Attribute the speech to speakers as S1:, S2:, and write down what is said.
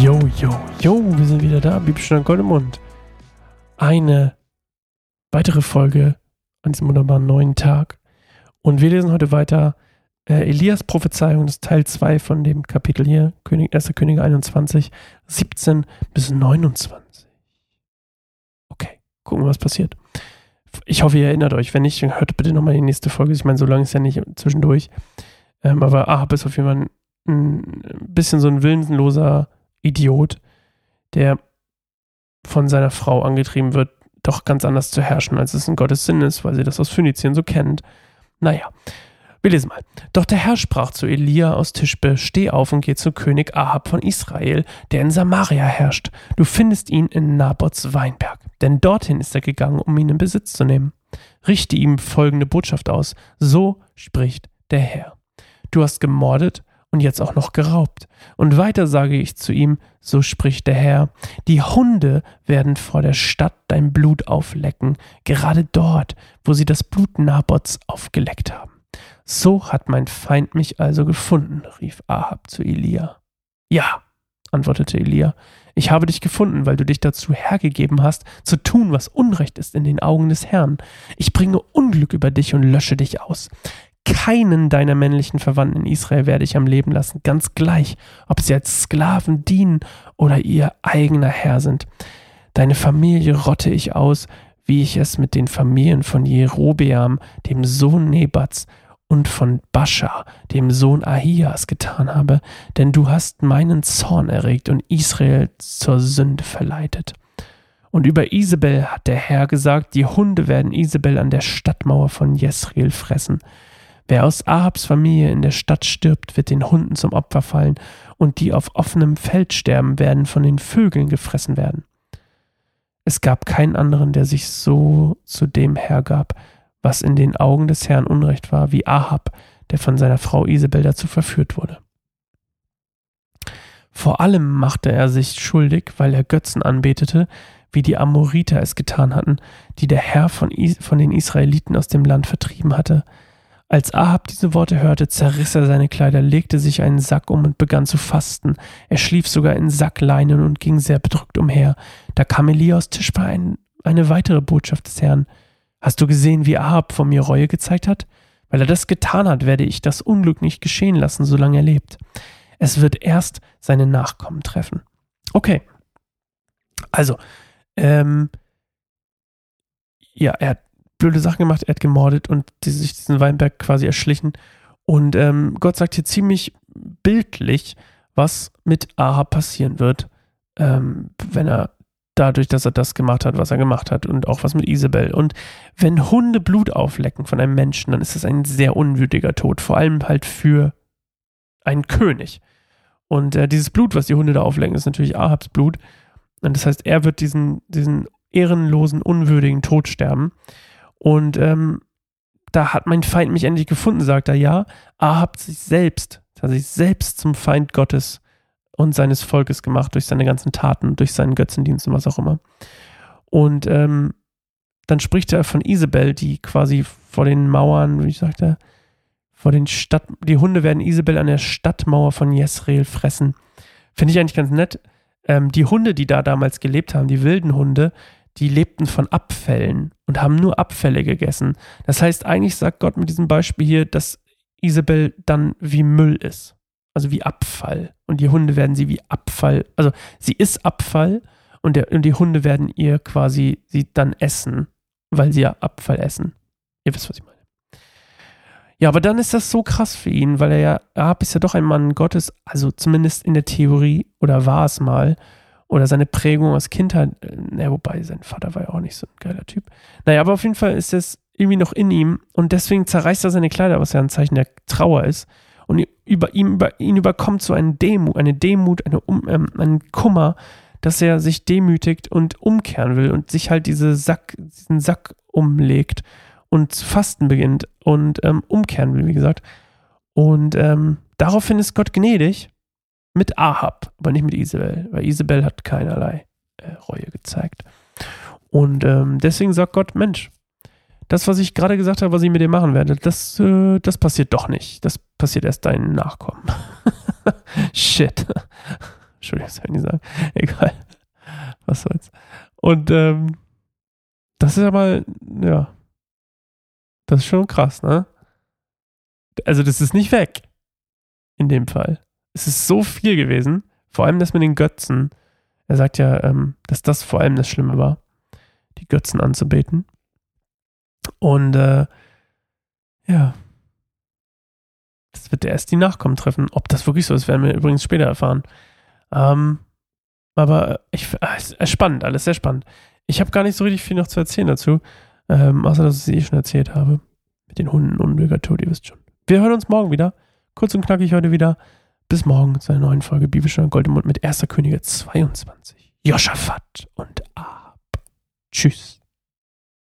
S1: Yo, yo, yo, wir sind wieder da. Bibelstunde Gold im Mund. Eine weitere Folge an diesem wunderbaren neuen Tag. Und wir lesen heute weiter äh, Elias Prophezeiung, das ist Teil 2 von dem Kapitel hier, König, 1. Könige 21, 17 bis 29. Okay, gucken, was passiert. Ich hoffe, ihr erinnert euch. Wenn nicht, hört bitte nochmal die nächste Folge. Ich meine, so lange ist ja nicht zwischendurch. Ähm, aber Ahab ist auf jeden Fall ein, ein bisschen so ein willenloser Idiot, der von seiner Frau angetrieben wird, doch ganz anders zu herrschen, als es in Gottes Sinn ist, weil sie das aus Phönizien so kennt. Naja, wir lesen mal. Doch der Herr sprach zu Elia aus Tischbe, steh auf und geh zu König Ahab von Israel, der in Samaria herrscht. Du findest ihn in Nabots Weinberg, denn dorthin ist er gegangen, um ihn in Besitz zu nehmen. Richte ihm folgende Botschaft aus. So spricht der Herr. Du hast gemordet und jetzt auch noch geraubt. Und weiter sage ich zu ihm, so spricht der Herr, die Hunde werden vor der Stadt dein Blut auflecken, gerade dort, wo sie das Blut Nabots aufgeleckt haben. So hat mein Feind mich also gefunden, rief Ahab zu Elia. Ja, antwortete Elia, ich habe dich gefunden, weil du dich dazu hergegeben hast, zu tun, was Unrecht ist in den Augen des Herrn. Ich bringe Unglück über dich und lösche dich aus keinen deiner männlichen Verwandten in Israel werde ich am Leben lassen, ganz gleich, ob sie als Sklaven dienen oder ihr eigener Herr sind. Deine Familie rotte ich aus, wie ich es mit den Familien von Jerobeam, dem Sohn Nebats, und von Bascha, dem Sohn Ahias, getan habe, denn du hast meinen Zorn erregt und Israel zur Sünde verleitet. Und über Isabel hat der Herr gesagt, die Hunde werden Isabel an der Stadtmauer von Jesrael fressen. Wer aus Ahabs Familie in der Stadt stirbt, wird den Hunden zum Opfer fallen, und die auf offenem Feld sterben, werden von den Vögeln gefressen werden. Es gab keinen anderen, der sich so zu dem hergab, was in den Augen des Herrn Unrecht war, wie Ahab, der von seiner Frau Isabel dazu verführt wurde. Vor allem machte er sich schuldig, weil er Götzen anbetete, wie die Amoriter es getan hatten, die der Herr von, Is von den Israeliten aus dem Land vertrieben hatte, als Ahab diese Worte hörte, zerriss er seine Kleider, legte sich einen Sack um und begann zu fasten. Er schlief sogar in Sackleinen und ging sehr bedrückt umher. Da kam Elia aus Tischba ein, eine weitere Botschaft des Herrn. Hast du gesehen, wie Ahab vor mir Reue gezeigt hat? Weil er das getan hat, werde ich das Unglück nicht geschehen lassen, solange er lebt. Es wird erst seine Nachkommen treffen. Okay. Also, ähm, ja, er hat blöde Sachen gemacht, er hat gemordet und die, sich diesen Weinberg quasi erschlichen. Und ähm, Gott sagt hier ziemlich bildlich, was mit Ahab passieren wird, ähm, wenn er dadurch, dass er das gemacht hat, was er gemacht hat und auch was mit Isabel. Und wenn Hunde Blut auflecken von einem Menschen, dann ist das ein sehr unwürdiger Tod, vor allem halt für einen König. Und äh, dieses Blut, was die Hunde da auflecken, ist natürlich Ahabs Blut. Und das heißt, er wird diesen, diesen ehrenlosen, unwürdigen Tod sterben. Und ähm, da hat mein Feind mich endlich gefunden, sagt er. Ja, Ahab sich selbst, hat sich selbst zum Feind Gottes und seines Volkes gemacht durch seine ganzen Taten, durch seinen Götzendienst und was auch immer. Und ähm, dann spricht er von Isabel, die quasi vor den Mauern, wie sagt er, vor den Stadt, die Hunde werden Isabel an der Stadtmauer von Jezreel fressen. Finde ich eigentlich ganz nett. Ähm, die Hunde, die da damals gelebt haben, die wilden Hunde, die lebten von Abfällen und haben nur Abfälle gegessen. Das heißt, eigentlich sagt Gott mit diesem Beispiel hier, dass Isabel dann wie Müll ist. Also wie Abfall. Und die Hunde werden sie wie Abfall, also sie ist Abfall und, der, und die Hunde werden ihr quasi sie dann essen, weil sie ja Abfall essen. Ihr wisst, was ich meine. Ja, aber dann ist das so krass für ihn, weil er ja, Ab ist ja doch ein Mann Gottes, also zumindest in der Theorie, oder war es mal oder seine Prägung aus Kindheit, äh, na, wobei sein Vater war ja auch nicht so ein geiler Typ. Naja, aber auf jeden Fall ist das irgendwie noch in ihm und deswegen zerreißt er seine Kleider, was ja ein Zeichen der Trauer ist. Und über ihm, über ihn überkommt so ein Demut, eine Demut, eine um, ähm, ein Kummer, dass er sich demütigt und umkehren will und sich halt diese Sack, diesen Sack umlegt und zu fasten beginnt und ähm, umkehren will, wie gesagt. Und ähm, daraufhin ist Gott gnädig mit Ahab, aber nicht mit Isabel, weil Isabel hat keinerlei äh, Reue gezeigt. Und ähm, deswegen sagt Gott, Mensch, das, was ich gerade gesagt habe, was ich mit dir machen werde, das, äh, das passiert doch nicht. Das passiert erst deinen Nachkommen. Shit. Entschuldigung, das ich nicht sagen. Egal. Was soll's. Und ähm, das ist aber, ja. Das ist schon krass, ne? Also, das ist nicht weg. In dem Fall. Es ist so viel gewesen. Vor allem das mit den Götzen. Er sagt ja, ähm, dass das vor allem das Schlimme war, die Götzen anzubeten. Und äh, ja, das wird erst die Nachkommen treffen. Ob das wirklich so ist, werden wir übrigens später erfahren. Ähm, aber ich, äh, es ist spannend, alles sehr spannend. Ich habe gar nicht so richtig viel noch zu erzählen dazu, ähm, außer dass ich es eh schon erzählt habe. Mit den Hunden und Mügatur, ihr wisst schon. Wir hören uns morgen wieder. Kurz und knackig heute wieder. Bis morgen zu einer neuen Folge Biblischer Goldemund mit 1. Könige 22. Joschafat und Ahab. Tschüss.